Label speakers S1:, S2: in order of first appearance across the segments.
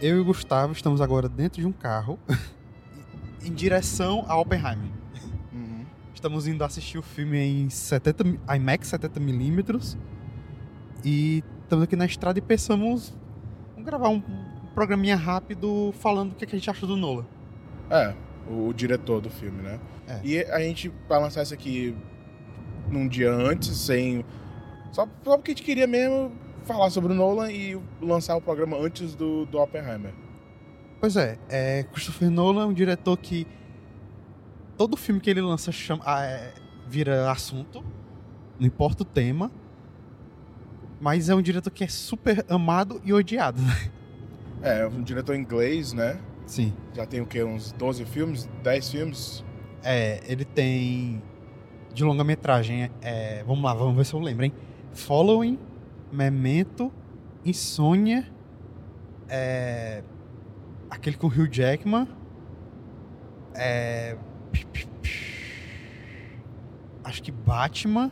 S1: eu e o Gustavo estamos agora dentro de um carro em direção a Oppenheimer.
S2: Uhum.
S1: Estamos indo assistir o filme em 70, mi- IMAX 70mm e estamos aqui na estrada e pensamos vamos gravar um, programinha rápido falando o que, que a gente acha do Nolan.
S2: É, o, o diretor do filme, né?
S1: É.
S2: E a gente vai lançar isso aqui num dia antes, sem. Só, só porque a gente queria mesmo falar sobre o Nolan e lançar o programa antes do, do Oppenheimer.
S1: Pois é, é, Christopher Nolan é um diretor que todo filme que ele lança chama, ah, é, vira assunto, não importa o tema, mas é um diretor que é super amado e odiado. né?
S2: É, um diretor inglês, né?
S1: Sim.
S2: Já tem o quê? Uns 12 filmes? 10 filmes?
S1: É, ele tem de longa-metragem, é, vamos lá, vamos ver se eu lembro, hein? Following, Memento, Insônia, é, aquele com Hugh Jackman, é, acho que Batman.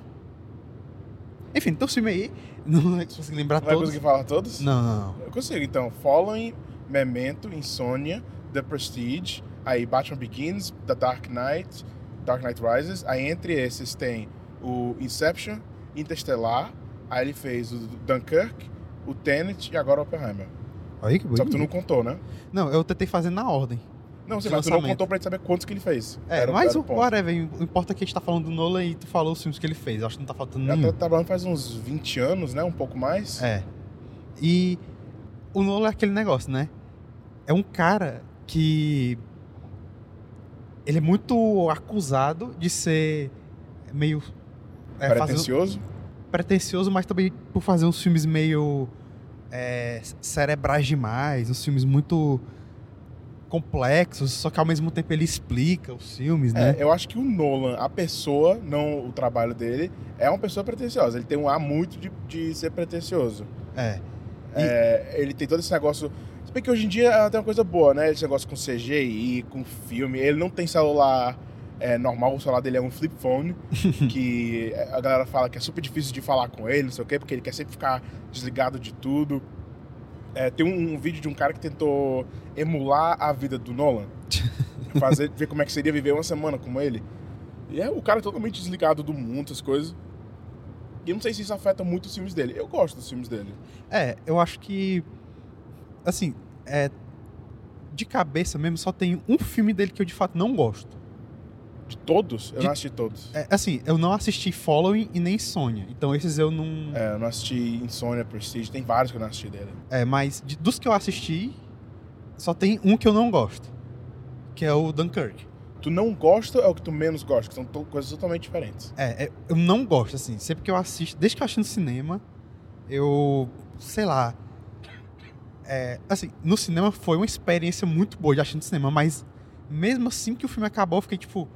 S1: Enfim, um filme aí, não consigo lembrar
S2: Não vai
S1: todos.
S2: conseguir falar todos?
S1: Não, não, não.
S2: Eu consigo, então. Following, Memento, Insônia, The Prestige, aí Batman Begins, The Dark Knight, Dark Knight Rises. Aí entre esses tem o Inception, Interstellar, aí ele fez o Dunkirk, o Tenet e agora o Oppenheimer.
S1: Aí que
S2: Só que tu não
S1: bonito.
S2: contou, né?
S1: Não, eu tentei fazer na ordem.
S2: Não, mas tu não contou pra gente saber quantos que ele fez.
S1: É,
S2: Era-
S1: mas
S2: era
S1: o whatever, o importa é que a gente tá falando do Nolan e tu falou os filmes que ele fez. Acho que não tá faltando nenhum.
S2: tá trabalhando faz uns 20 anos, né? Um pouco mais.
S1: É. E o Nolan é aquele negócio, né? É um cara que. Ele é muito acusado de ser meio. É,
S2: Pretencioso.
S1: Pretencioso, mas também por fazer uns filmes meio. é, cerebrais demais, uns filmes muito complexos, só que ao mesmo tempo ele explica os filmes, né?
S2: É, eu acho que o Nolan, a pessoa, não o trabalho dele, é uma pessoa pretenciosa. Ele tem um ar muito de, de ser pretencioso.
S1: É. E-
S2: É, ele tem todo esse negócio. Se bem que hoje em dia ela tem uma coisa boa, né? Esse negócio com CGI, com filme. Ele não tem celular é, normal, o celular dele é um flip phone, que a galera fala que é super difícil de falar com ele, não sei o quê, porque ele quer sempre ficar desligado de tudo. É, tem um, um vídeo de um cara que tentou emular a vida do Nolan. fazer, ver como é que seria viver uma semana com ele. E é o cara totalmente desligado do mundo, as coisas. E eu não sei se isso afeta muito os filmes dele. Eu gosto dos filmes dele.
S1: É, eu acho que. Assim, é. De cabeça mesmo, só tem um filme dele que eu de fato não gosto.
S2: De todos? Eu
S1: De-
S2: não assisti todos.
S1: É, assim, eu não assisti Following e nem Sônia. Então esses eu não.
S2: É, eu não assisti Insônia, Prestige. Tem vários que eu não assisti dele.
S1: É, mas de- dos que eu assisti, só tem um que eu não gosto. Que é o Dunkirk.
S2: Tu não gosta é o que tu menos gosta, que são to- coisas totalmente diferentes.
S1: É, é, eu não gosto, assim. Sempre que eu assisto, desde que eu assisti no cinema, eu. sei lá. É, assim, no cinema foi uma experiência muito boa de assistir no cinema, mas mesmo assim que o filme acabou, eu fiquei tipo.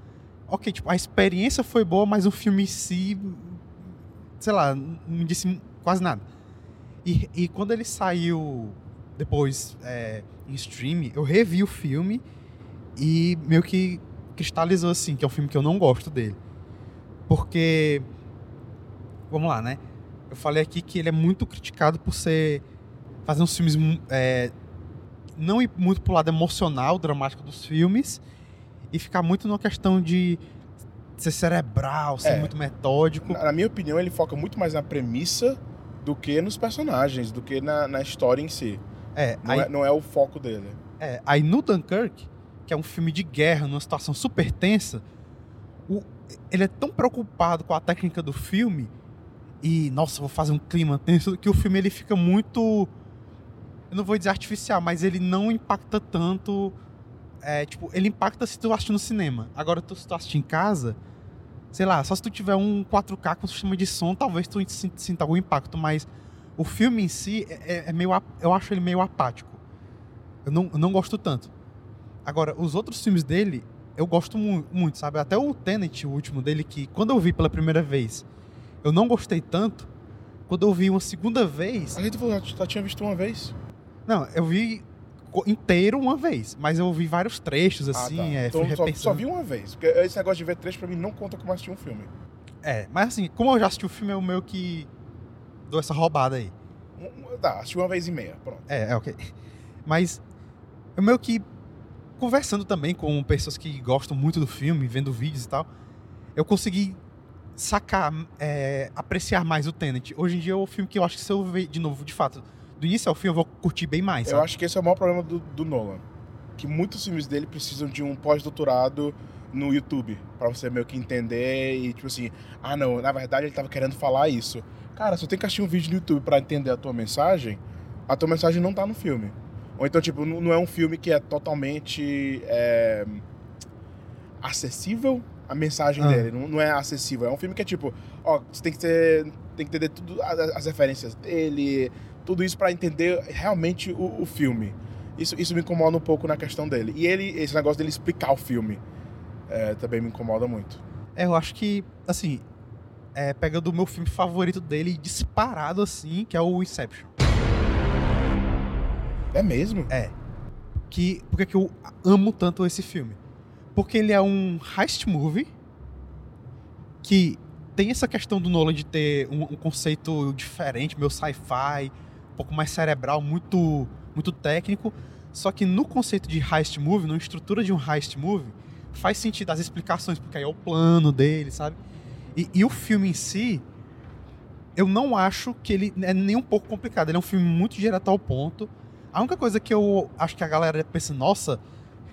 S1: Ok, tipo, a experiência foi boa, mas o filme em si. sei lá, não me disse quase nada. E, e quando ele saiu depois é, em stream, eu revi o filme e meio que cristalizou assim, que é um filme que eu não gosto dele. Porque. Vamos lá, né? Eu falei aqui que ele é muito criticado por ser. fazer uns filmes. é, não ir muito pro lado emocional, dramático dos filmes, e ficar muito numa questão de ser cerebral, ser
S2: É.
S1: muito metódico.
S2: Na, na minha opinião, ele foca muito mais na premissa do que nos personagens, do que na, na história em si.
S1: É,
S2: Não,
S1: aí,
S2: é, não é o foco dele.
S1: é, aí no Dunkirk, que é um filme de guerra, numa situação super tensa, o- ele é tão preocupado com a técnica do filme e, nossa, vou fazer um clima tenso, que o filme ele fica muito. Eu não vou dizer artificial, mas ele não impacta tanto. É, tipo, ele impacta se tu assistir no cinema. Agora, tu, se tu assistir em casa, sei lá, só se tu tiver um 4K com sistema de som, talvez tu sin- sinta algum impacto, mas o filme em si é, é- é meio. Eu acho ele meio apático. Eu não, eu não gosto tanto. Agora, os outros filmes dele, eu gosto mu muito, sabe? Até o Tenet, o último dele, que quando eu vi pela primeira vez, eu não gostei tanto. Quando eu vi uma segunda vez.
S2: A gente falou, já, já tinha visto uma vez.
S1: Não, eu vi inteiro uma vez, mas eu vi vários trechos assim,
S2: ah, tá.
S1: é,
S2: então só, só vi uma vez. Porque esse negócio de ver trecho pra mim não conta como assistir um filme.
S1: É, mas assim, como eu já assisti o filme, eu meio que dou essa roubada aí.
S2: Tá, assisti uma vez e meia. Pronto.
S1: É, é ok. Mas eu meio que conversando também com pessoas que gostam muito do filme, vendo vídeos e tal, eu consegui sacar, é, apreciar mais o Tenet. Hoje em dia é o filme que eu acho que se eu ver de novo, de fato, do início ao fim, eu vou curtir bem mais.
S2: Eu
S1: sabe?
S2: acho que esse é o maior problema do, do Nolan. Que muitos filmes dele precisam de um pós-doutorado no YouTube. Pra você meio que entender e, tipo assim, ah não, na verdade ele tava querendo falar isso. Cara, se eu tenho que assistir um vídeo no YouTube pra entender a tua mensagem, a tua mensagem não tá no filme. Ou então, tipo, não é um filme que é totalmente é, acessível a mensagem
S1: Ah.
S2: dele. Não, não é acessível. É um filme que é tipo, ó, você tem que ter. Tem que entender tudo, as, as referências dele, tudo isso pra entender realmente o, o filme. Isso, isso me incomoda um pouco na questão dele. E ele, esse negócio dele explicar o filme é, também me incomoda muito.
S1: É, eu acho que, assim, é, pegando o meu filme favorito dele, disparado assim, que é o Inception.
S2: É mesmo?
S1: É. Que, por que eu amo tanto esse filme? Porque ele é um heist movie que tem essa questão do Nolan de ter um, um conceito diferente, meio sci-fi, pouco mais cerebral, muito, muito técnico. Só que no conceito de heist movie, na estrutura de um heist movie, faz sentido as explicações, porque aí é o plano dele, sabe? E, e o filme em si, eu não acho que ele é nem um pouco complicado. Ele é um filme muito direto ao ponto. A única coisa que eu acho que a galera pensa, nossa,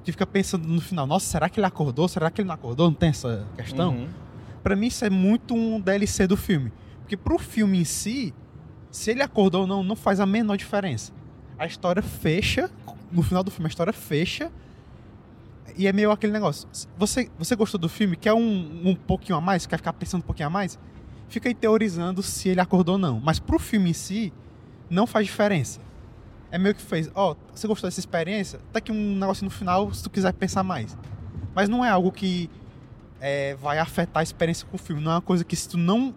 S1: que fica pensando no final, nossa, será que ele acordou? Será que ele não acordou? Não tem essa questão?
S2: Uhum.
S1: Pra mim isso é muito um DLC do filme. Porque pro filme em si, se ele acordou ou não, não faz a menor diferença. A história fecha, no final do filme a história fecha, e é meio aquele negócio. Você, você gostou do filme? Quer um, um pouquinho a mais? Quer ficar pensando um pouquinho a mais? Fica aí teorizando se ele acordou ou não. Mas pro filme em si, não faz diferença. É meio que fez, ó, você gostou dessa experiência? Tá aqui um negócio no final se tu quiser pensar mais. Mas não é algo que é, vai afetar a experiência com o filme. Não é uma coisa que se tu não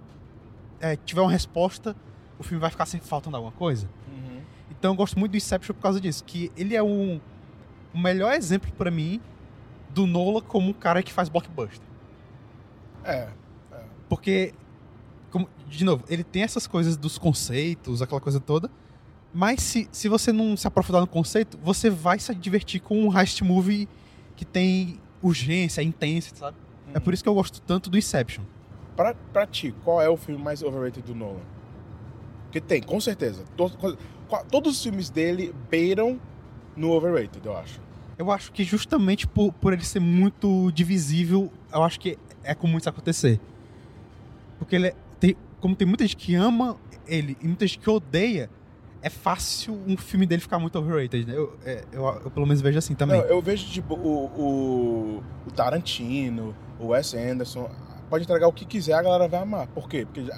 S1: é, tiver uma resposta, o filme vai ficar sem faltando alguma coisa.
S2: Uhum.
S1: Então eu gosto muito do Inception por causa disso. Que ele é um, o melhor exemplo pra mim do Nolan como um cara que faz blockbuster.
S2: É.
S1: Porque, como- de novo, ele tem essas coisas dos conceitos, aquela coisa toda. Mas se, se você não se aprofundar no conceito, você vai se divertir com um heist movie que tem urgência, é intenso, sabe? É por isso que eu gosto tanto do Inception.
S2: Pra, pra ti, qual é o filme mais overrated do Nolan? Porque tem, com certeza. Todos os filmes dele beiram no overrated, eu acho.
S1: Eu acho que justamente por, por ele ser muito divisível, eu acho que é comum isso acontecer. Porque ele é- tem, como tem muita gente que ama ele e muita gente que odeia, é fácil um filme dele ficar muito overrated, né? Eu, é, eu, eu pelo menos vejo assim também.
S2: Não, eu vejo, tipo, o, o, o Tarantino, o Wes Anderson, pode entregar o que quiser, a galera vai amar. Por quê? Porque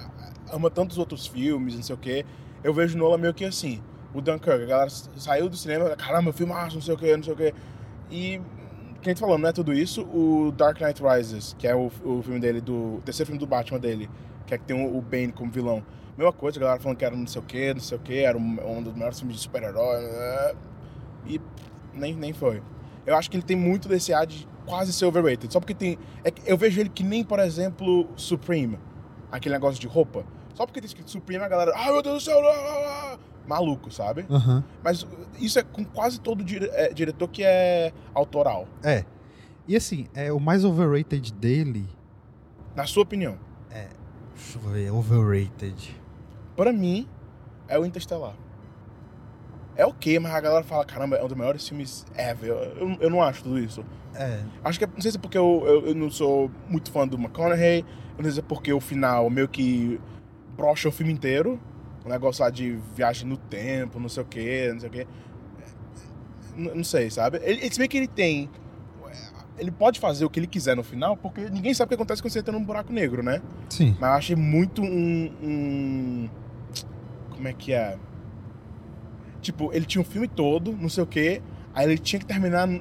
S2: ama tantos outros filmes, não sei o quê. Eu vejo Nolan meio que assim. O Dunkirk, a galera saiu do cinema, caramba, filmaço, não sei o quê, não sei o quê. E, quem tá falando, não é tudo isso. O Dark Knight Rises, que é o, o filme dele, do o terceiro filme do Batman dele, que é que tem o, Bane como vilão. Mesma coisa, a galera falando que era não sei o quê, não sei o quê, era um, um dos melhores filmes de super-herói. né? E nem, nem foi. Eu acho que ele tem muito desse ar de quase ser overrated. Só porque tem. é que eu vejo ele que nem, por exemplo, Supreme. Aquele negócio de roupa. Só porque tem escrito Supreme, a galera. Ai meu Deus do céu! ah, ah, ah", Maluco, sabe?
S1: Aham.
S2: Mas isso é com quase todo dire- é, diretor que é autoral.
S1: É. E assim, é, o mais overrated dele.
S2: Na sua opinião.
S1: Deixa eu ver, overrated.
S2: Pra mim, é o Interstellar. É ok, mas a galera fala, caramba, é um dos melhores filmes ever. Eu, eu, eu não acho tudo isso.
S1: É.
S2: Acho que é, não sei se é porque eu, eu, eu não sou muito fã do McConaughey, não sei se é porque o final meio que brocha o filme inteiro. O negócio lá de viagem no tempo, não sei o que, não sei o que. Não sei, sabe? Ele, ele- se bem que ele tem. Ele pode fazer o que ele quiser no final, porque ninguém sabe o que acontece quando você entra num buraco negro, né?
S1: Sim.
S2: Mas eu achei muito um, um- Como é que é? Tipo, ele tinha um filme todo, não sei o quê, aí ele tinha que terminar no,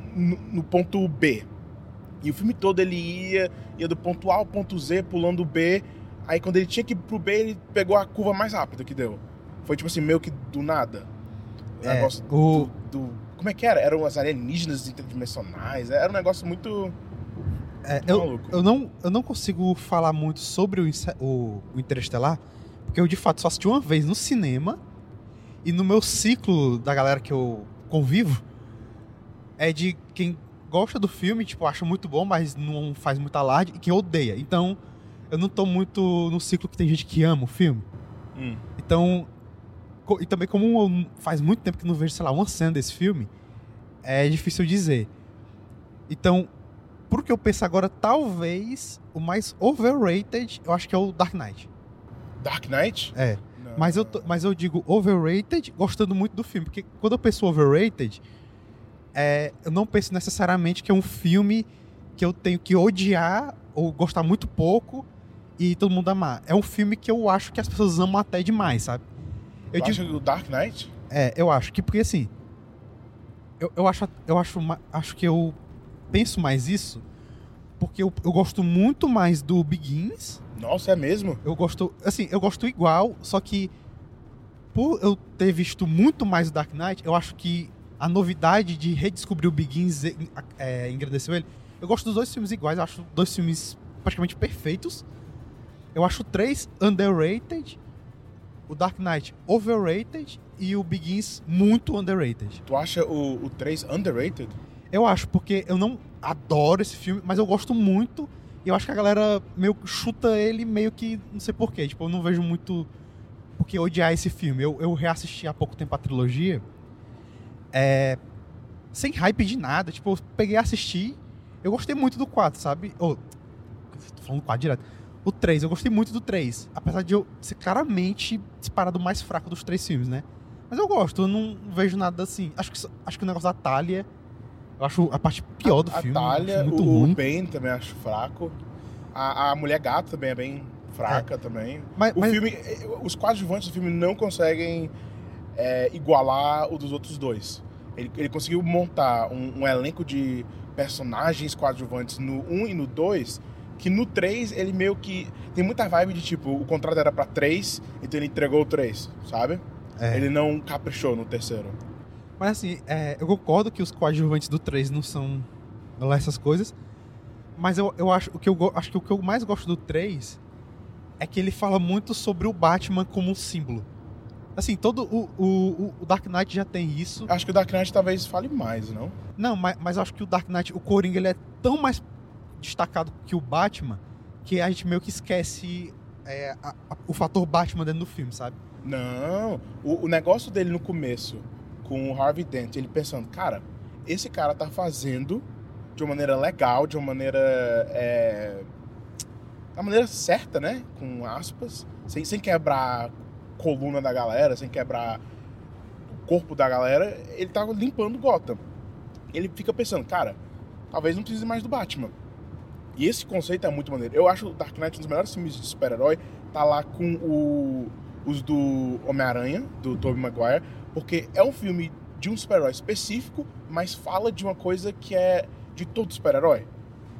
S2: no ponto B. E o filme todo ele ia, ia do ponto A ao ponto Z, pulando o B. Aí quando ele tinha que ir pro B, ele pegou a curva mais rápida que deu. Foi tipo assim, meio que do nada. O
S1: É,
S2: negócio
S1: o-
S2: do, do- Como é que era? Eram as alienígenas interdimensionais. Era um negócio muito
S1: É, eu, eu, não, eu não consigo falar muito sobre o, o, o Interestelar, porque eu de fato só assisti uma vez no cinema e no meu ciclo da galera que eu convivo é de quem gosta do filme, tipo, acha muito bom, mas não faz muito alarde, e quem odeia. Então, eu não tô muito no ciclo que tem gente que ama o filme.
S2: Hum.
S1: Então, e também como eu- faz muito tempo que não vejo, sei lá, uma cena desse filme, é difícil dizer. Então, por que eu penso agora, talvez o mais overrated, eu acho que é o Dark Knight.
S2: Dark Knight?
S1: É.
S2: Não.
S1: Mas eu, mas eu digo overrated gostando muito do filme. Porque quando eu penso overrated, é, eu não penso necessariamente que é um filme que eu tenho que odiar ou gostar muito pouco e todo mundo amar. É um filme que eu acho que as pessoas amam até demais, sabe? Eu
S2: Tu
S1: digo,
S2: o Dark Knight?
S1: é, eu acho que porque assim, eu, eu acho, eu acho, acho que eu penso mais isso porque eu, eu gosto muito mais do Begins
S2: Nossa, é mesmo?
S1: eu gosto, assim, eu gosto igual, só que por eu ter visto muito mais o Dark Knight, eu acho que a novidade de redescobrir o Begins é, é, engrandeceu ele. Eu gosto dos dois filmes iguais, eu acho dois filmes praticamente perfeitos. Eu acho 3 underrated, o Dark Knight overrated e o Begins muito underrated.
S2: Tu acha o, o 3 underrated?
S1: Eu acho, porque eu não adoro esse filme, mas eu gosto muito. E eu acho que a galera meio chuta ele meio que. Não sei porquê. Tipo, eu não vejo muito. Porque odiar esse filme. Eu, eu reassisti há pouco tempo a trilogia. É. Sem hype de nada. Tipo, eu peguei assisti. Eu gostei muito do 4, sabe? Ou. tô falando 4 direto. O 3, eu gostei muito do 3. Apesar de eu ser claramente disparado mais fraco dos três filmes, né? Mas eu gosto, eu não vejo nada assim. Acho que, acho que o negócio da Talia. Eu acho a parte pior do
S2: a
S1: filme.
S2: Talia,
S1: acho muito
S2: o,
S1: ruim.
S2: o Bane também acho fraco. A, a Mulher Gato também é bem fraca também.
S1: Mas,
S2: O
S1: mas-
S2: filme, os coadjuvantes do filme não conseguem é, igualar o dos outros dois. Ele, ele conseguiu montar um, um elenco de personagens coadjuvantes no 1 e no 2, que no 3 ele meio que. Tem muita vibe de tipo, o contrato era pra 3, então ele entregou o 3, sabe?
S1: é.
S2: Ele não caprichou no terceiro.
S1: Mas assim, é, eu concordo que os coadjuvantes do 3 não são lá essas coisas. Mas eu, eu acho, o que eu acho que o que eu mais gosto do 3 é que ele fala muito sobre o Batman como um símbolo. Assim, todo o, o, o Dark Knight já tem isso.
S2: Acho que o Dark Knight talvez fale mais, não?
S1: Não, mas, mas acho que o Dark Knight, o Coringa, ele é tão mais destacado que o Batman que a gente meio que esquece é, a- a- o fator Batman dentro do filme, sabe?
S2: Não. O, o negócio dele no começo, com o Harvey Dent, ele pensando, cara, esse cara tá fazendo de uma maneira legal, de uma maneira. É, da maneira certa, né? Com aspas. Sem, sem quebrar a coluna da galera, sem quebrar o corpo da galera. Ele tá limpando Gotham. Ele fica pensando, cara, talvez não precise mais do Batman. E esse conceito é muito maneiro. Eu acho o Dark Knight um dos melhores filmes de super-herói. Tá lá com o, os do Homem-Aranha, do Tobey Maguire, porque é um filme de um super-herói específico, mas fala de uma coisa que é de todo super-herói.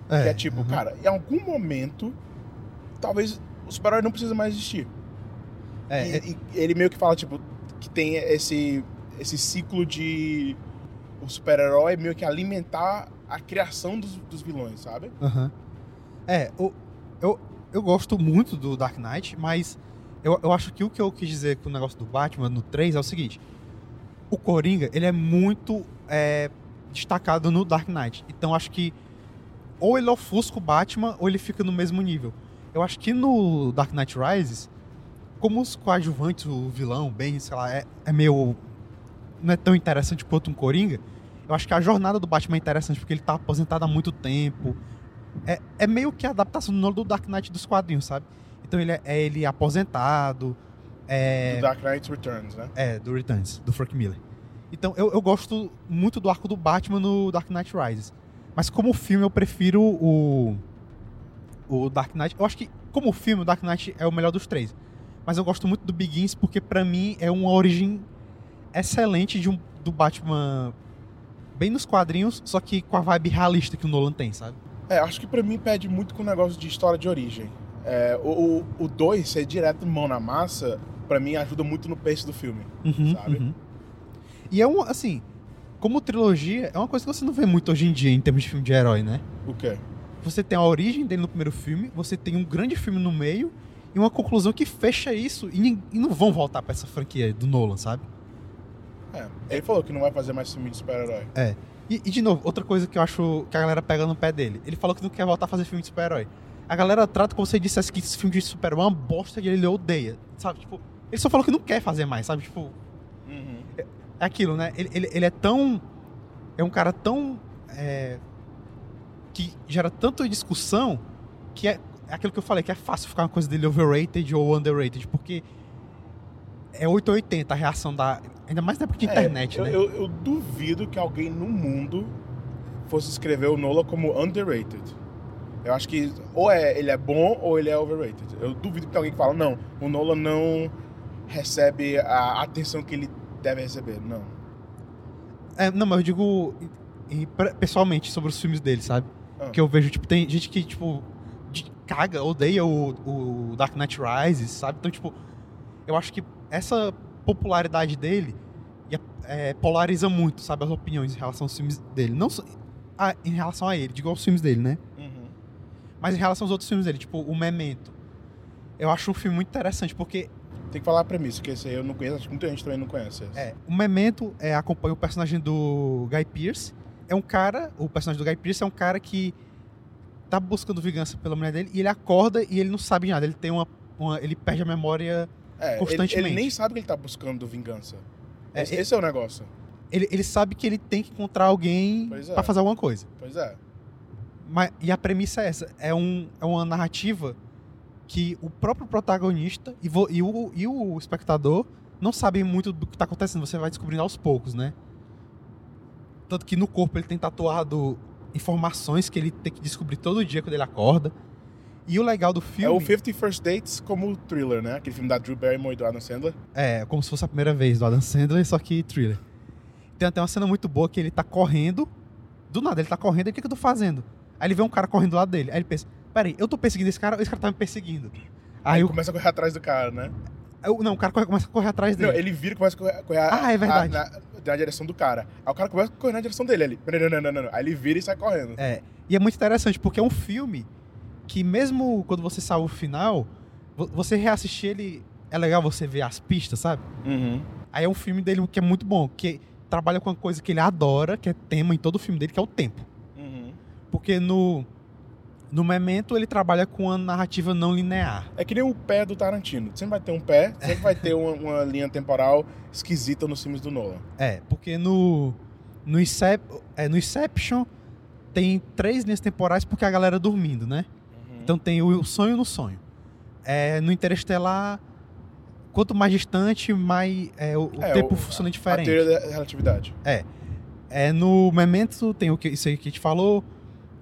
S2: que é tipo,
S1: uhum.
S2: cara, em algum momento, talvez o super-herói não precisa mais existir.
S1: É,
S2: e,
S1: é-
S2: e ele meio que fala, tipo, que tem esse, esse ciclo de o super-herói meio que alimentar a criação dos, dos vilões, sabe?
S1: Aham. É, o- eu, eu gosto muito do Dark Knight, mas eu, eu acho que o que eu quis dizer com o negócio do Batman no 3 é o seguinte: o Coringa, ele é muito é, destacado no Dark Knight. Então acho que ou ele ofusca o Batman ou ele fica no mesmo nível. Eu acho que no Dark Knight Rises, como os coadjuvantes, o vilão, Bane, sei lá, é, é meio. não é tão interessante quanto um Coringa. Eu acho que a jornada do Batman é interessante porque ele tá aposentado há muito tempo. É, é meio que a adaptação do Dark Knight dos quadrinhos, sabe? Então ele é, é ele aposentado. É,
S2: Do Dark Knight Returns, né?
S1: é, do Returns, do Frank Miller. Então eu, eu gosto muito do arco do Batman no Dark Knight Rises. Mas como filme eu prefiro o. O Dark Knight. Eu acho que, como filme, o Dark Knight é o melhor dos três. Mas eu gosto muito do Begins porque, pra mim, é uma origem excelente de um, do Batman bem nos quadrinhos, só que com a vibe realista que o Nolan tem, sabe?
S2: É, acho que pra mim pede muito com o negócio de história de origem. É, o 2 o, dois ser direto mão na massa, pra mim ajuda muito no pace do filme.
S1: Uhum,
S2: Sabe?
S1: uhum. E é um, assim, como trilogia, é uma coisa que você não vê muito hoje em dia em termos de filme de herói, né?
S2: O quê?
S1: Você tem a origem dele no primeiro filme, você tem um grande filme no meio e uma conclusão que fecha isso e, e não vão voltar pra essa franquia do Nolan, sabe?
S2: É. Ele falou que não vai fazer mais filme de super-herói.
S1: É. E, e, de novo, outra coisa que eu acho que a galera pega no pé dele. Ele falou que não quer voltar a fazer filme de super-herói. A galera trata como se ele dissesse que esse filme de super-herói é uma bosta e ele odeia. Sabe? Tipo, ele só falou que não quer fazer mais, sabe? Tipo,
S2: Uhum.
S1: é aquilo, né? Ele, ele, ele é tão. É um cara tão. é, que gera tanta discussão que é, é aquilo que eu falei, que é fácil ficar uma coisa dele overrated ou underrated, porque é 8 ou 80 a reação da. Ainda mais na época de
S2: É,
S1: internet,
S2: eu,
S1: né?
S2: eu, eu duvido que alguém no mundo fosse escrever o Nola como underrated. Eu acho que ou é ele é bom ou ele é overrated. Eu duvido que alguém que fala, não, o Nola não recebe a atenção que ele deve receber. Não.
S1: É, não, mas eu digo e- pessoalmente sobre os filmes dele, sabe?
S2: Ah.
S1: Que eu vejo, tipo, tem gente que, tipo, caga, odeia o, o Dark Knight Rises, sabe? Então, tipo, eu acho que essa popularidade dele é, polariza muito, sabe? As opiniões em relação aos filmes dele. Não a- em relação a ele, digo aos filmes dele, né?
S2: Uhum.
S1: Mas em relação aos outros filmes dele, tipo, o Memento. Eu acho um filme muito interessante, porque
S2: Tem que falar a premissa, que esse aí eu não conheço, acho que muita gente também não conhece. esse.
S1: É, o Memento é, acompanha o personagem do Guy Pearce. É um cara, o personagem do Guy Pearce é um cara que tá buscando vingança pela mulher dele e ele acorda e ele não sabe nada. Ele tem uma, uma- ele perde a memória.
S2: É, ele-
S1: constantemente.
S2: Ele, nem sabe que ele tá buscando vingança.
S1: É,
S2: esse, esse é o negócio.
S1: Ele, ele sabe que ele tem que encontrar alguém
S2: é.
S1: pra fazer alguma coisa.
S2: Pois é.
S1: Mas, e a premissa é essa: é, um, é uma narrativa que o próprio protagonista e, vo- e o, e o espectador não sabem muito do que tá acontecendo. Você vai descobrindo aos poucos, né? Tanto que no corpo ele tem tatuado informações que ele tem que descobrir todo dia quando ele acorda. E o legal do
S2: É
S1: filme
S2: o 50 First Dates como thriller, né? Aquele filme da Drew Barrymore e do Adam Sandler.
S1: é como se fosse a primeira vez do Adam Sandler, só que thriller. Tem até uma cena muito boa que ele tá correndo. Do nada, ele tá correndo, e o que, que eu tô fazendo? Aí ele vê um cara correndo do lado dele. Aí ele pensa: peraí, eu tô perseguindo esse cara ou esse cara tá me perseguindo? Aí
S2: Aí
S1: o,
S2: começa a correr atrás do cara, né?
S1: o- não, o cara corre- começa a correr atrás dele.
S2: Não, ele vira e começa a correr, correr
S1: Ah, é verdade.
S2: a- na, na direção do cara. Aí o cara começa a correr na direção dele. Ele, não, não, não, não, não. Aí ele vira e sai correndo.
S1: É, e é muito interessante, porque é um filme que mesmo quando você salva o final, vo- você reassistir ele, é legal você ver as pistas, sabe?
S2: Uhum.
S1: Aí é um filme dele que é muito bom, que trabalha com uma coisa que ele adora, que é tema em todo o filme dele, que é o tempo.
S2: Uhum.
S1: Porque no, no Memento ele trabalha com uma narrativa não linear.
S2: É que nem o pé do Tarantino. Sempre vai ter um pé, sempre vai ter uma, uma linha temporal esquisita nos filmes do Nolan.
S1: É, porque no, no, Incep, é, no Inception tem três linhas temporais porque a galera dormindo, né?
S2: Uhum.
S1: Então tem o sonho no sonho. É, no Interestelar, quanto mais distante, mais é, o,
S2: É,
S1: tempo
S2: o-
S1: funciona
S2: a
S1: diferente.
S2: teoria da relatividade.
S1: É, no Memento tem o que, isso aí que a gente falou.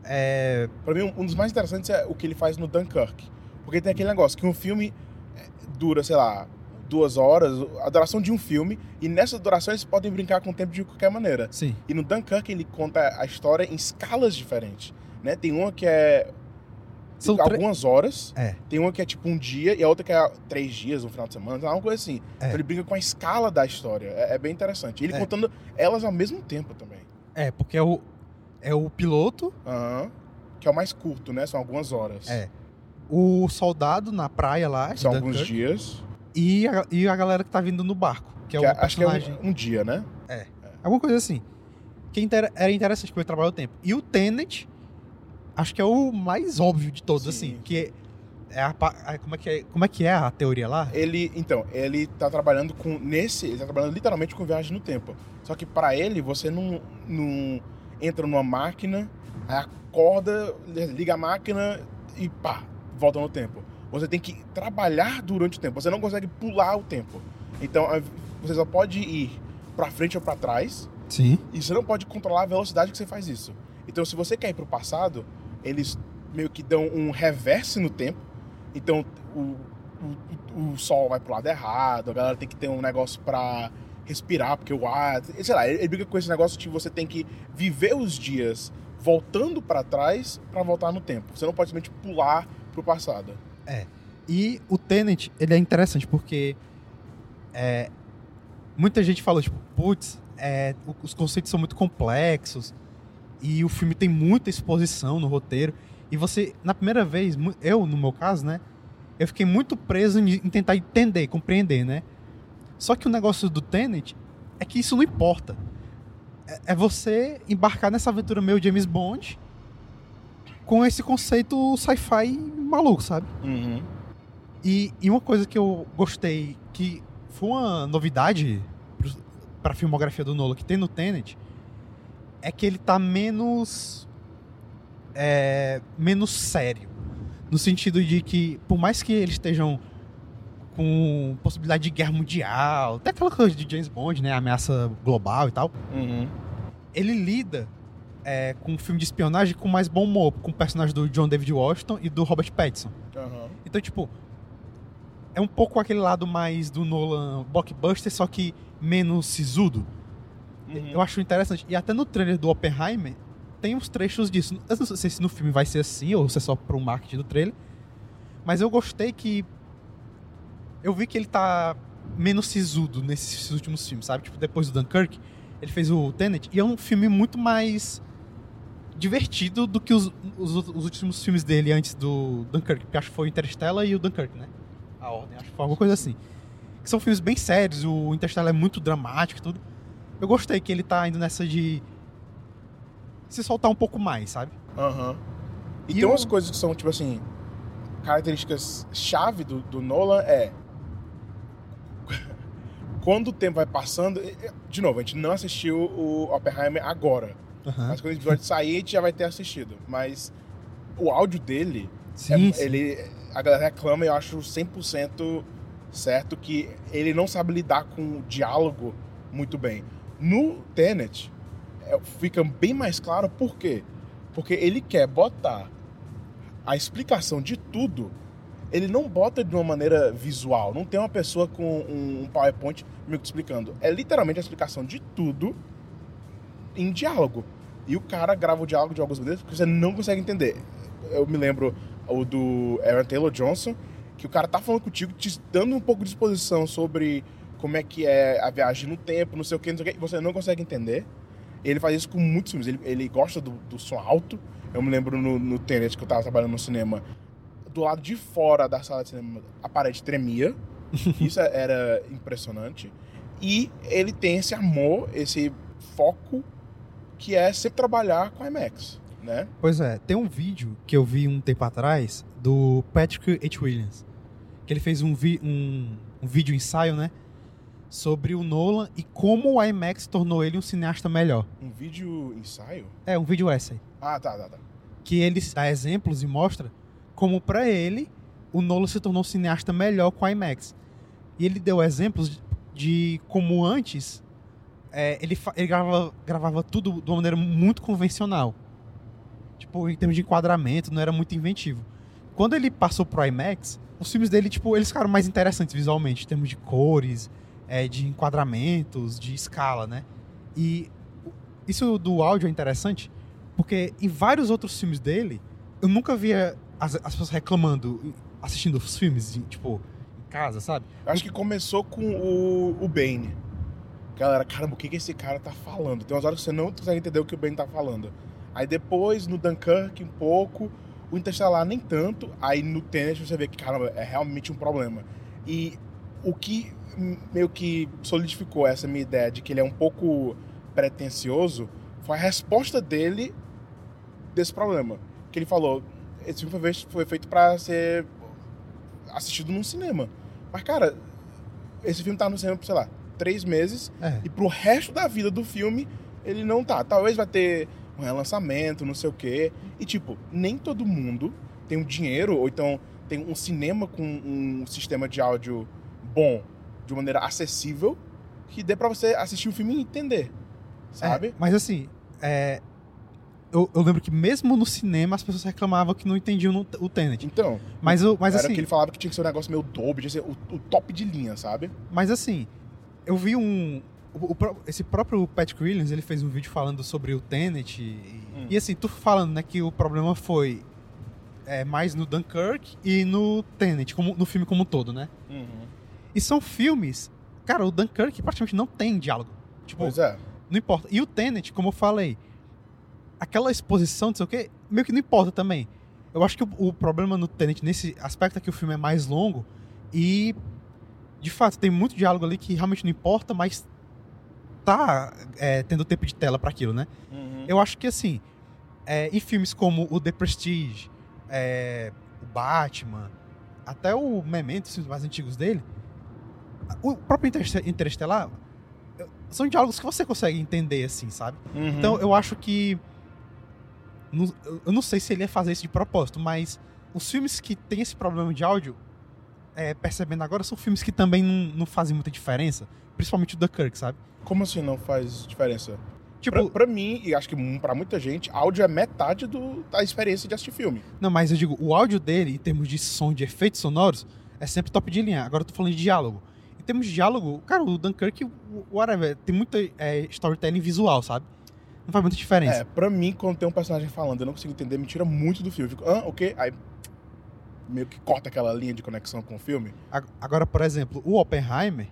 S1: É,
S2: Pra mim, um dos mais interessantes é o que ele faz no Dunkirk. Porque tem aquele negócio que um filme é, dura, sei lá, duas horas, a duração de um filme, e nessa duração eles podem brincar com o tempo de qualquer maneira.
S1: sim.
S2: E no Dunkirk ele conta a história em escalas diferentes. Né? Tem uma que é
S1: São
S2: algumas horas,
S1: É.
S2: tem uma que é tipo um dia, e a outra que é três dias, um final de semana, uma coisa assim.
S1: É.
S2: Então ele brinca com a escala da história. É, é bem interessante. Ele
S1: É.
S2: contando elas ao mesmo tempo também.
S1: É, porque é o, é o piloto,
S2: Aham. Que é o mais curto, né? São algumas horas.
S1: É. o soldado na praia lá,
S2: São alguns
S1: Dunkirk,
S2: dias.
S1: e, a, e a galera que tá vindo no barco, que é
S2: que
S1: o
S2: é- acho que é
S1: personagem.
S2: um, um dia, né?
S1: Alguma coisa assim. Que inter- era interessante porque ele trabalha o tempo. E o Tenet, acho que é o mais óbvio de todos,
S2: Sim.
S1: assim. Que é a, pa- a- como, é que é, como é que é a teoria lá?
S2: Ele, então, ele tá trabalhando com nesse, ele tá trabalhando literalmente com viagem no tempo. Só que pra ele você não, não entra numa máquina, aí acorda, liga a máquina e pá, volta no tempo. Você tem que trabalhar durante o tempo. Você não consegue pular o tempo. Então, você só pode ir pra frente ou pra trás
S1: Sim.
S2: e você não pode controlar a velocidade que você faz isso. Então, se você quer ir pro passado, eles meio que dão um reverse no tempo. Então, o, o, o sol vai pro lado errado, a galera tem que ter um negócio pra respirar, porque o ar. Sei lá, ele, briga com esse negócio de você tem que viver os dias voltando pra trás pra voltar no tempo. Você não pode simplesmente pular pro passado.
S1: E o Tenet, ele é interessante porque é, muita gente falou, tipo, putz, é, os conceitos são muito complexos e o filme tem muita exposição no roteiro. E você, na primeira vez, eu, no meu caso, né, eu fiquei muito preso em tentar entender, compreender, né? Só que o negócio do Tenet é que isso não importa. É, é você embarcar nessa aventura meio James Bond com esse conceito sci-fi maluco, sabe?
S2: Uhum.
S1: E, e uma coisa que eu gostei, que foi uma novidade pro- pra filmografia do Nolan, que tem no Tenet, é que ele tá menos. é, menos sério. No sentido de que, por mais que eles estejam com possibilidade de guerra mundial, até aquela coisa de James Bond, né? Ameaça global e tal
S2: Uhum.
S1: ele lida é, com um filme de espionagem com mais bom humor, com o personagem do John David Washington e do Robert Pattinson.
S2: Aham.
S1: Então, tipo, é um pouco aquele lado mais do Nolan blockbuster, só que menos sisudo.
S2: Uhum.
S1: Eu acho interessante. E até no trailer do Oppenheimer tem uns trechos disso. Eu não sei se no filme vai ser assim ou se é só pro marketing do trailer. Mas eu gostei que. Eu vi que ele tá menos sisudo nesses últimos filmes, sabe? Tipo, depois do Dunkirk, ele fez o Tenet e é um filme muito mais divertido do que os, os, os últimos filmes dele antes do Dunkirk, que acho que foi o Interstellar e o Dunkirk, né? A ordem, acho que foi alguma coisa assim. Que são filmes bem sérios, o Interstellar é muito dramático e tudo. Eu gostei que ele tá indo nessa de se soltar um pouco mais, sabe?
S2: Aham. E,
S1: E
S2: tem
S1: o-
S2: umas coisas que são, tipo assim, características chave do, do Nolan é. Quando o tempo vai passando. De novo, a gente não assistiu o Oppenheimer agora. Mas quando o episódio sair, a gente já vai ter assistido. Mas o áudio dele,
S1: Sim,
S2: é-
S1: sim.
S2: ele. A galera reclama e eu acho 100% certo que ele não sabe lidar com o diálogo muito bem. No Tenet, é, fica bem mais claro por quê. Porque ele quer botar a explicação de tudo, ele não bota de uma maneira visual. Não tem uma pessoa com um PowerPoint que explicando. É literalmente a explicação de tudo em diálogo. E o cara grava o diálogo de algumas maneiras porque você não consegue entender. Eu me lembro o do Aaron Taylor Johnson, que o cara tá falando contigo, te dando um pouco de exposição sobre como é que é a viagem no tempo, não sei o que, não sei o que, você não consegue entender. Ele faz isso com muitos filmes. Ele, ele gosta do, do som alto. Eu me lembro no, no Tenet, que eu tava trabalhando no cinema, do lado de fora da sala de cinema, a parede tremia. Isso era impressionante. E ele tem esse amor, esse foco, que é sempre trabalhar com IMAX, né?
S1: Pois é, tem um vídeo que eu vi um tempo atrás do Patrick H. Williams. Que ele fez um, vi um, um vídeo ensaio, né? Sobre o Nolan e como o IMAX tornou ele um cineasta melhor.
S2: Um vídeo ensaio?
S1: É, um vídeo essay.
S2: Ah, tá, tá, tá.
S1: Que ele dá exemplos e mostra como pra ele o Nolan se tornou um cineasta melhor com o IMAX. E ele deu exemplos de, como antes é, ele, ele gravava, gravava tudo de uma maneira muito convencional. Tipo, em termos de enquadramento, não era muito inventivo. Quando ele passou pro IMAX, os filmes dele, tipo, eles ficaram mais interessantes visualmente, em termos de cores, é, de enquadramentos, de escala, né? E isso do áudio é interessante, porque em vários outros filmes dele, eu nunca via as, as pessoas reclamando, assistindo os filmes, em, tipo, em casa, sabe?
S2: Acho que começou com o, o Bane. Galera, caramba, o que, que esse cara tá falando? Tem umas horas que você não consegue entender o que o Bane tá falando. Aí depois, no Dunkirk, um pouco. O Interstellar, nem tanto. Aí no Tenet você vê que, caramba, é realmente um problema. E o que meio que solidificou essa minha ideia de que ele é um pouco pretencioso foi a resposta dele desse problema. Que ele falou, esse filme foi, fe- foi feito pra ser assistido num cinema. Mas, cara, esse filme tá no cinema por, sei lá, três meses.
S1: É.
S2: E pro resto da vida do filme, ele não tá. Talvez vai ter um relançamento, não sei o quê. E, tipo, nem todo mundo tem um dinheiro, ou então tem um cinema com um sistema de áudio bom, de maneira acessível, que dê pra você assistir o filme e entender. Sabe?
S1: É, mas assim, é, eu, eu lembro que mesmo no cinema as pessoas reclamavam que não entendiam no- o Tenet.
S2: Então,
S1: Mas, eu, mas
S2: era
S1: assim,
S2: que ele falava que tinha que ser um negócio meio Dolby, tinha o, o top de linha, sabe?
S1: Mas assim, eu vi um. o- o esse próprio Patrick Williams, ele fez um vídeo falando sobre o Tenet. E,
S2: Hum.
S1: e assim, tu falando, né, que o problema foi é, mais no Dunkirk e no Tenet, como, no filme como um todo, né? E são filmes. Cara, o Dunkirk praticamente não tem diálogo. Tipo,
S2: Pois é.
S1: não importa. E o Tenet, como eu falei, aquela exposição, não sei o quê, meio que não importa também. Eu acho que o, o problema no Tenet, nesse aspecto, é que o filme é mais longo e, de fato, tem muito diálogo ali que realmente não importa, mas tá é, tendo tempo de tela pra aquilo, né?
S2: Uhum.
S1: Eu acho que assim, é, em filmes como o The Prestige, é, o Batman, até o Memento, os filmes mais antigos dele, o próprio Intereste- Interestelar são diálogos que você consegue entender, assim, sabe?
S2: Uhum.
S1: Então eu acho que. Eu não sei se ele ia fazer isso de propósito, mas os filmes que têm esse problema de áudio, é, percebendo agora, são filmes que também não, não fazem muita diferença. Principalmente o Dunkirk, sabe?
S2: Como assim não faz diferença?
S1: Tipo,
S2: Pra, pra mim, e acho que pra muita gente, áudio é metade do- da experiência de assistir filme.
S1: Não, mas eu digo, o áudio dele, em termos de som, de efeitos sonoros, é sempre top de linha. Agora eu tô falando de diálogo. Em termos de diálogo, cara, o Dunkirk, whatever, tem muita é, storytelling visual, sabe? Não faz muita diferença.
S2: É, pra mim, quando tem um personagem falando, eu não consigo entender, me tira muito do filme. Eu fico, ah, o quê? Aí meio que corta aquela linha de conexão com o filme.
S1: Agora, por exemplo, o Oppenheimer,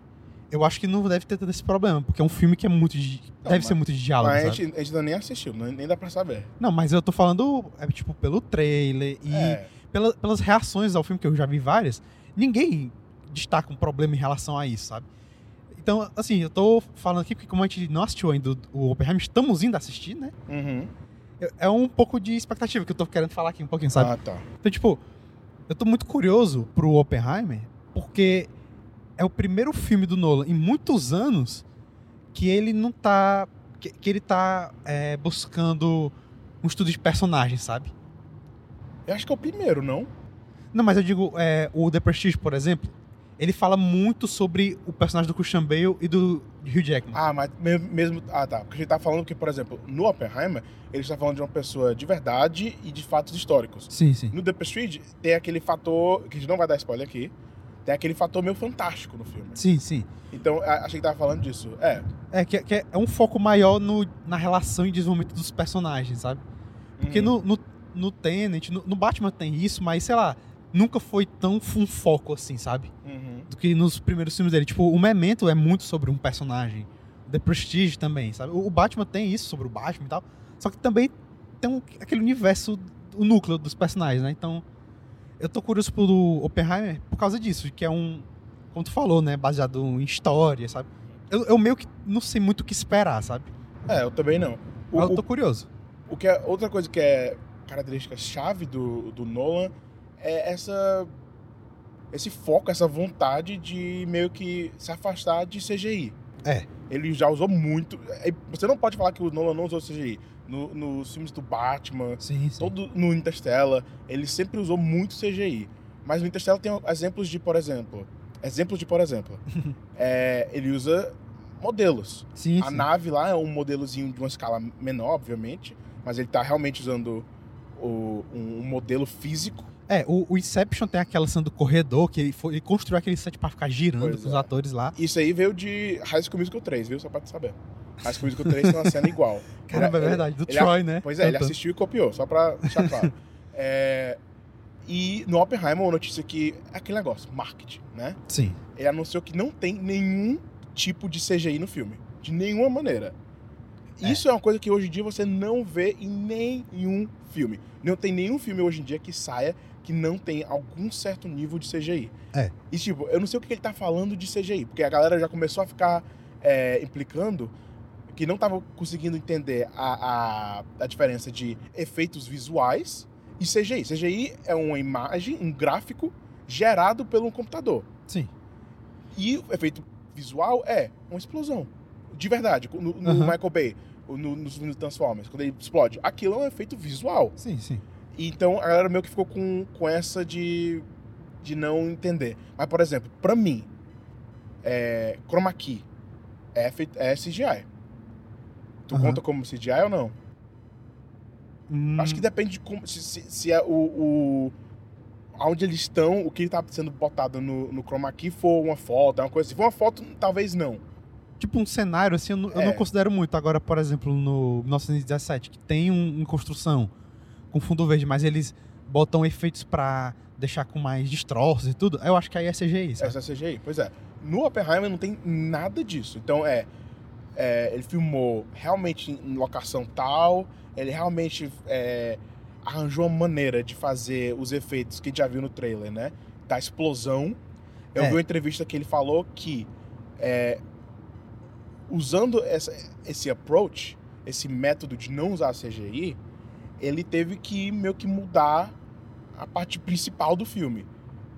S1: eu acho que não deve ter tanto esse problema, porque é um filme que é muito de.
S2: Não,
S1: deve
S2: mas-
S1: ser muito de diálogo,
S2: Mas a gente, a gente ainda nem assistiu, nem nem dá pra saber.
S1: Não, mas eu tô falando, é, tipo, pelo trailer e
S2: É,
S1: pela- pelas reações ao filme, que eu já vi várias, ninguém destaca um problema em relação a isso, sabe? Então, assim, eu tô falando aqui porque como a gente não assistiu ainda o Oppenheimer, estamos indo assistir, né?
S2: uhum.
S1: É- É um pouco de expectativa que eu tô querendo falar aqui um pouquinho, sabe?
S2: Ah, tá.
S1: Então, tipo, eu tô muito curioso pro Oppenheimer, porque é o primeiro filme do Nolan em muitos anos que ele não tá. que, que ele tá é, buscando um estudo de personagem, sabe?
S2: Eu acho que é o primeiro, não?
S1: Não, mas eu digo, é, o The Prestige, por exemplo, ele fala muito sobre o personagem do Christian Bale e do Hugh Jackman.
S2: Ah, mas me- mesmo. Ah, tá. Porque a gente tá falando que, por exemplo, no Oppenheimer, ele está falando de uma pessoa de verdade e de fatos históricos.
S1: Sim, sim.
S2: No The Prestige, tem aquele fator. que a gente não vai dar spoiler aqui. Tem aquele fator meio fantástico no filme.
S1: Sim, sim.
S2: Então, achei que tava falando disso. É.
S1: É que, que é um foco maior no, na relação e desenvolvimento dos personagens, sabe? Porque
S2: Uhum.
S1: no, no, no Tenet, no, no Batman tem isso, mas sei lá, nunca foi tão um foco assim, sabe?
S2: Uhum.
S1: Do que nos primeiros filmes dele. Tipo, o Memento é muito sobre um personagem. The Prestige também, sabe? O, Batman tem isso sobre o Batman e tal. Só que também tem um- aquele universo, o núcleo dos personagens, né? Então, eu tô curioso pelo Oppenheimer por causa disso, que é um, como tu falou, né? Baseado em história, sabe? Eu, eu meio que não sei muito o que esperar, sabe?
S2: É, eu também não. O,
S1: Mas eu tô curioso.
S2: o que é, outra coisa que é característica chave do, do Nolan é essa esse foco, essa vontade de meio que se afastar de CGI.
S1: É.
S2: Ele já usou muito. é, Você não pode falar que o Nolan não usou CGI. No- nos filmes do Batman,
S1: Sim, sim.
S2: todo no Interstellar, ele sempre usou muito CGI. Mas no Interstellar tem exemplos de, por exemplo, exemplos de, por exemplo, é, ele usa modelos.
S1: Sim,
S2: A nave lá é um modelozinho de uma escala menor, obviamente, mas ele tá realmente usando o- um modelo físico.
S1: É, o, o Inception tem aquela cena do corredor, que ele, foi, ele construiu aquele set pra ficar girando
S2: Pois
S1: pros
S2: é.
S1: atores lá.
S2: Isso aí veio de High School Musical 3, viu? Só pra tu saber. High School Musical 3 tem uma cena igual.
S1: Caramba, é
S2: Ele-
S1: verdade. Do
S2: ele-
S1: Troy, né?
S2: Pois é, ele
S1: Cantando.
S2: assistiu e copiou, só pra deixar claro. É, e no Oppenheimer, uma notícia que é aquele negócio, marketing, né?
S1: Sim.
S2: Ele anunciou que não tem nenhum tipo de CGI no filme. De nenhuma maneira.
S1: É.
S2: Isso é uma coisa que hoje em dia você não vê em nenhum filme. Não tem nenhum filme hoje em dia que saia que não tem algum certo nível de CGI.
S1: É.
S2: E tipo, eu não sei o que ele tá falando de CGI, porque a galera já começou a ficar é, implicando que não tava conseguindo entender a, a, a diferença de efeitos visuais e CGI. CGI é uma imagem, um gráfico gerado pelo computador.
S1: Sim.
S2: E o efeito visual é uma explosão. De verdade. No, no. Michael Bay, no, nos Transformers, quando ele explode. Aquilo é um efeito visual.
S1: Sim, sim.
S2: Então a galera meio que ficou com, com essa de, de não entender. Mas, por exemplo, pra mim, é, Chroma Key é, é CGI. Tu
S1: Aham.
S2: conta como CGI ou não?
S1: Hum,
S2: Acho que depende de como, se, se, se é o, o. Onde eles estão, o que está sendo botado no, no Chroma Key for uma foto, é uma coisa assim. Se for uma foto, talvez não.
S1: Tipo, um cenário, assim, eu, não- eu
S2: É.
S1: não considero muito. Agora, por exemplo, no 1917, que tem um, em construção com fundo verde, mas eles botam efeitos pra deixar com mais destroços e tudo, eu acho que aí é CGI, sabe?
S2: Essa é CGI. Pois é. No Oppenheimer não tem nada disso. Então é, é, ele filmou realmente em locação tal, ele realmente é, arranjou uma maneira de fazer os efeitos que a gente já viu no trailer, né? Da explosão. Eu
S1: É.
S2: vi uma entrevista que ele falou que é, usando essa, esse approach, esse método de não usar CGI, ele teve que meio que mudar a parte principal do filme.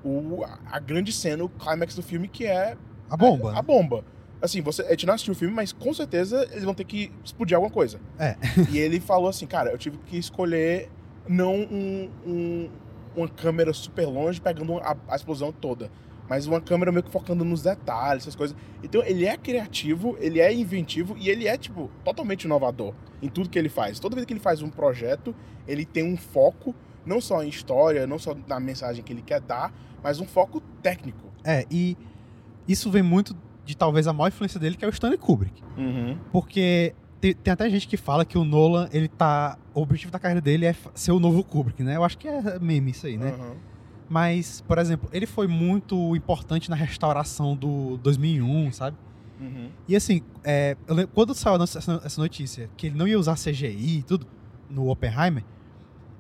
S2: O, a grande cena, o clímax do filme, que é
S1: A bomba.
S2: a, a bomba. Assim, você, a gente não assistiu o filme, mas com certeza eles vão ter que explodir alguma coisa.
S1: É.
S2: e ele falou assim, cara, eu tive que escolher não um, um- uma câmera super longe pegando a, a explosão toda, mas uma câmera meio que focando nos detalhes, essas coisas. Então ele é criativo, ele é inventivo e ele é, tipo, totalmente inovador em tudo que ele faz. Toda vez que ele faz um projeto, ele tem um foco, não só em história, não só na mensagem que ele quer dar, mas um foco técnico.
S1: É, e isso vem muito de talvez a maior influência dele, que é o Stanley Kubrick. Porque te- tem, até gente que fala que o Nolan, ele tá. O objetivo da carreira dele é ser o novo Kubrick, né? Eu acho que é meme isso aí, né?
S2: Uhum.
S1: Mas, por exemplo, ele foi muito importante na restauração do 2001, sabe?
S2: Uhum.
S1: E assim, é, eu lembro- quando saiu essa, notícia que ele não ia usar CGI e tudo no Oppenheimer,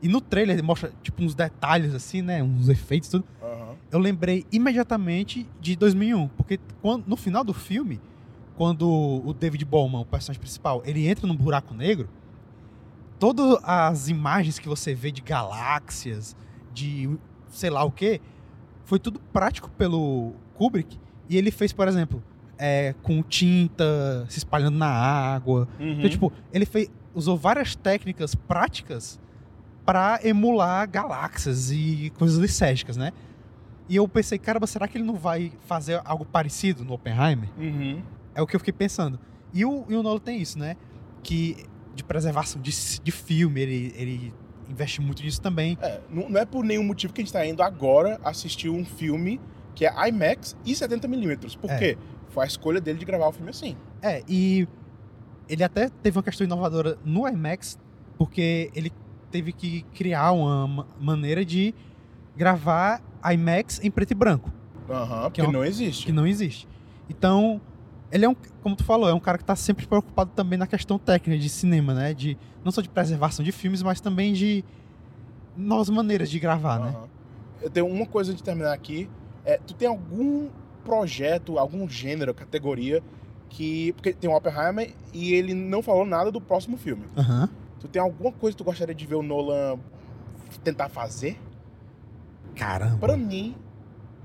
S1: e no trailer ele mostra tipo uns detalhes assim, né? Uns efeitos e tudo.
S2: Uhum.
S1: eu lembrei imediatamente de 2001, porque quando- no final do filme, quando o David Bowman, o personagem principal, ele entra num buraco negro, todas as imagens que você vê de galáxias, de sei lá o que, foi tudo prático pelo Kubrick, e ele fez, por exemplo, é, com tinta se espalhando na água.
S2: Uhum.
S1: Então, tipo, ele fez, usou várias técnicas práticas para emular galáxias e coisas licérgicas, né? E eu pensei, caramba, será que ele não vai fazer algo parecido no Oppenheimer?
S2: Uhum.
S1: É o que eu fiquei pensando. E o, e o Nolan tem isso, né? Que de preservação de, de filme, ele, ele investe muito nisso também.
S2: É, não, não é por nenhum motivo que a gente tá indo agora assistir um filme que é IMAX e 70mm. Por
S1: É.
S2: quê? Foi a escolha dele de gravar o filme assim.
S1: É, e ele até teve uma questão inovadora no IMAX, porque ele teve que criar uma ma- maneira de gravar IMAX em preto e branco.
S2: Aham, porque
S1: é uma-
S2: não existe.
S1: que não existe. Então, ele é um, como tu falou, é um cara que tá sempre preocupado também na questão técnica de cinema, né? De, não só de preservação de filmes, mas também de novas maneiras de gravar, né?
S2: Aham. Eu tenho uma coisa de terminar aqui. É, tu tem algum projeto, algum gênero, categoria que. Porque tem o Oppenheimer e ele não falou nada do próximo filme.
S1: Aham.
S2: Tu tem alguma coisa que tu gostaria de ver o Nolan tentar fazer?
S1: Caramba.
S2: Pra mim,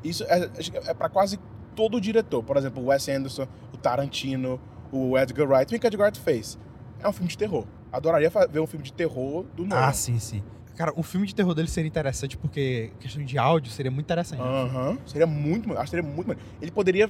S2: isso é, que é pra quase todo diretor. Por exemplo, o Wes Anderson, o Tarantino, o Edgar Wright. O que o Edgar Wright fez? É um filme de terror. Adoraria ver um filme de terror do Nolan.
S1: Ah, sim, sim. Cara, um filme de terror dele seria interessante porque questão de áudio seria muito interessante.
S2: Aham. Seria muito, acho que seria muito. Ele poderia.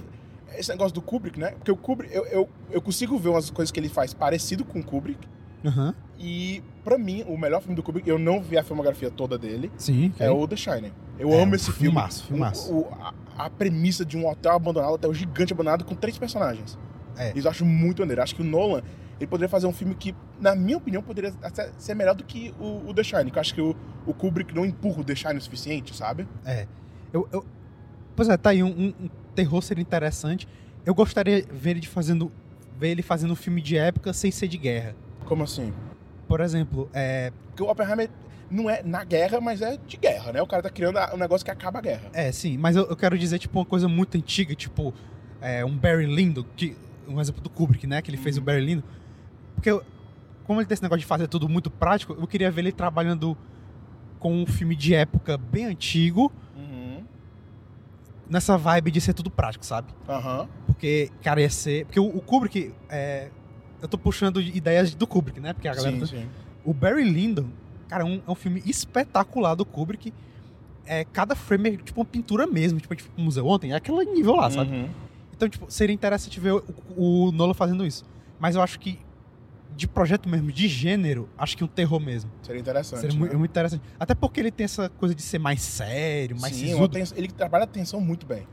S2: Esse negócio do Kubrick, né? Porque o Kubrick, eu, eu, eu consigo ver umas coisas que ele faz parecido com o Kubrick.
S1: Aham.
S2: E, pra mim, o melhor filme do Kubrick, eu não vi a filmografia toda dele,
S1: Sim.
S2: é
S1: ok.
S2: o The Shining. Eu
S1: É,
S2: amo esse filme.
S1: filmaço, filmaço.
S2: O- o- a, a premissa de um hotel abandonado, hotel gigante abandonado com três personagens.
S1: É.
S2: Isso eu acho muito maneiro. Acho que o Nolan, ele poderia fazer um filme que, na minha opinião, poderia ser melhor do que o, o The Shining. Que eu acho que o, o Kubrick não empurra o The Shining o suficiente, sabe?
S1: É. Eu, eu- Pois é, tá aí. Um, um- um terror seria interessante. Eu gostaria de ver ele fazendo, ver ele fazendo um filme de época sem ser de guerra.
S2: Como assim?
S1: Por exemplo, é,
S2: Porque o Oppenheimer não é na guerra, mas é de guerra, né? O cara tá criando um negócio que acaba a guerra.
S1: É, sim, mas eu, eu quero dizer, tipo, uma coisa muito antiga, tipo, é, um Barry Lyndon, que, um exemplo do Kubrick, né, que ele fez o
S2: Uhum.
S1: Barry Lyndon. Porque, eu- como ele tem esse negócio de fazer tudo muito prático, eu queria ver ele trabalhando com um filme de época bem antigo,
S2: Uhum.
S1: nessa vibe de ser tudo prático, sabe?
S2: Aham.
S1: Porque, cara, ia ser... Porque o, o Kubrick, é, eu tô puxando ideias do Kubrick, né, porque a galera...
S2: Sim,
S1: tá-
S2: sim.
S1: O Barry Lyndon, cara, é um, é um filme espetacular do Kubrick. É, cada frame é tipo uma pintura mesmo, tipo, a gente foi pro museu ontem, é aquele nível lá, sabe?
S2: Uhum.
S1: Então, tipo, seria interessante ver o, o Nolan fazendo isso. Mas eu acho que, de projeto mesmo, de gênero, acho que um terror mesmo.
S2: Seria interessante.
S1: Seria
S2: né?
S1: muito, muito interessante. Até porque ele tem essa coisa de ser mais sério, mais
S2: Sim, ele trabalha a tensão muito bem.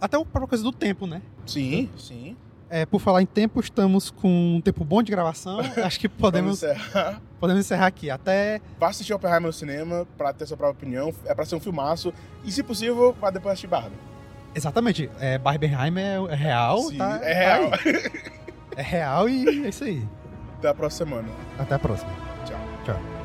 S1: Até a própria coisa do tempo, né?
S2: Sim, sim.
S1: É, por falar em tempo, estamos com um tempo bom de gravação. acho que podemos,
S2: encerrar.
S1: podemos encerrar aqui. Até
S2: Vá assistir Oppenheimer no cinema pra ter sua própria opinião. É pra ser um filmaço. E, se possível, vá depois assistir Barbie.
S1: Exatamente. É, Barbenheimer é, real.
S2: Sim,
S1: tá-
S2: é
S1: tá
S2: real.
S1: aí. é real e é isso aí.
S2: Até a próxima semana.
S1: Até a próxima.
S2: Tchau.
S1: Tchau.